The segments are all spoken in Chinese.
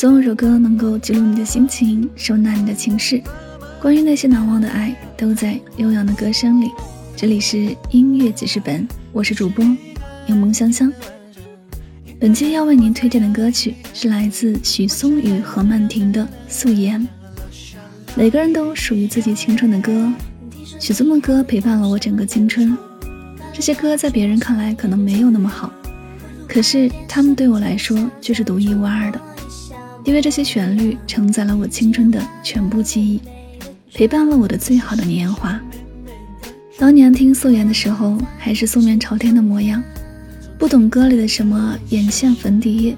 总有首歌能够记录你的心情，收纳你的情绪。关于那些难忘的爱，都在悠扬的歌声里。这里是音乐记事本，我是主播柠檬香香。本期要为您推荐的歌曲是来自许嵩与何曼婷的《素颜》。每个人都属于自己青春的歌，许嵩的歌陪伴了我整个青春。这些歌在别人看来可能没有那么好，可是他们对我来说却是独一无二的。因为这些旋律承载了我青春的全部记忆，陪伴了我的最好的年华。当年听素颜的时候，还是素面朝天的模样，不懂歌里的什么眼线粉底液。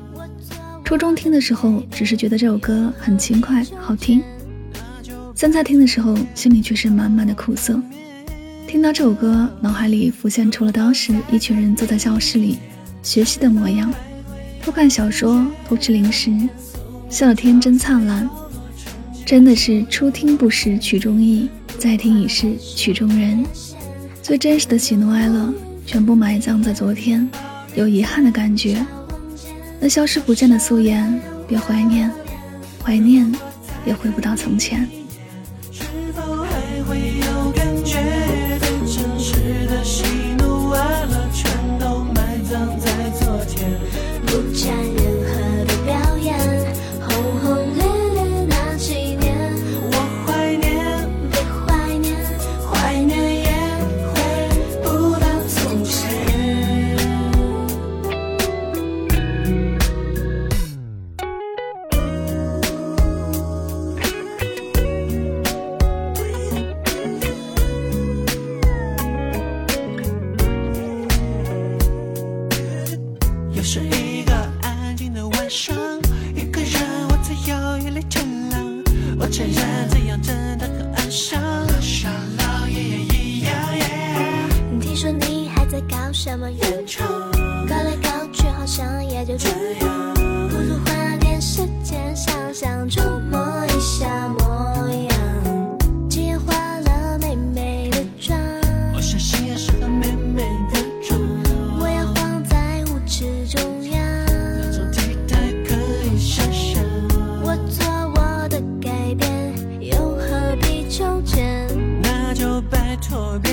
初中听的时候，只是觉得这首歌很轻快好听。现在听的时候，心里却是满满的苦涩。听到这首歌，脑海里浮现出了当时一群人坐在教室里学习的模样，偷看小说，偷吃零食。笑天真灿烂，真的是初听不识曲中意，再听已是曲中人。最真实的喜怒哀乐，全部埋葬在昨天，有遗憾的感觉。那消失不见的素颜，别怀念，怀念也回不到从前。是否还会有承认这样真的很安详，像老爷爷一样。听说你还在搞什么原创，搞来搞去好像也就这样。talk.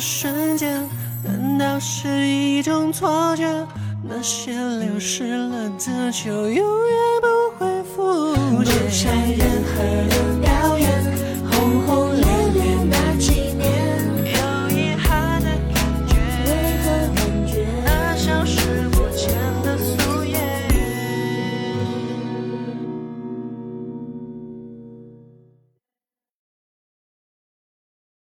瞬间，难道是一种错觉？那些流失了的，就永远不会复现。不沾任何的表演。